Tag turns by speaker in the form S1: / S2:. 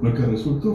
S1: Lo que resultó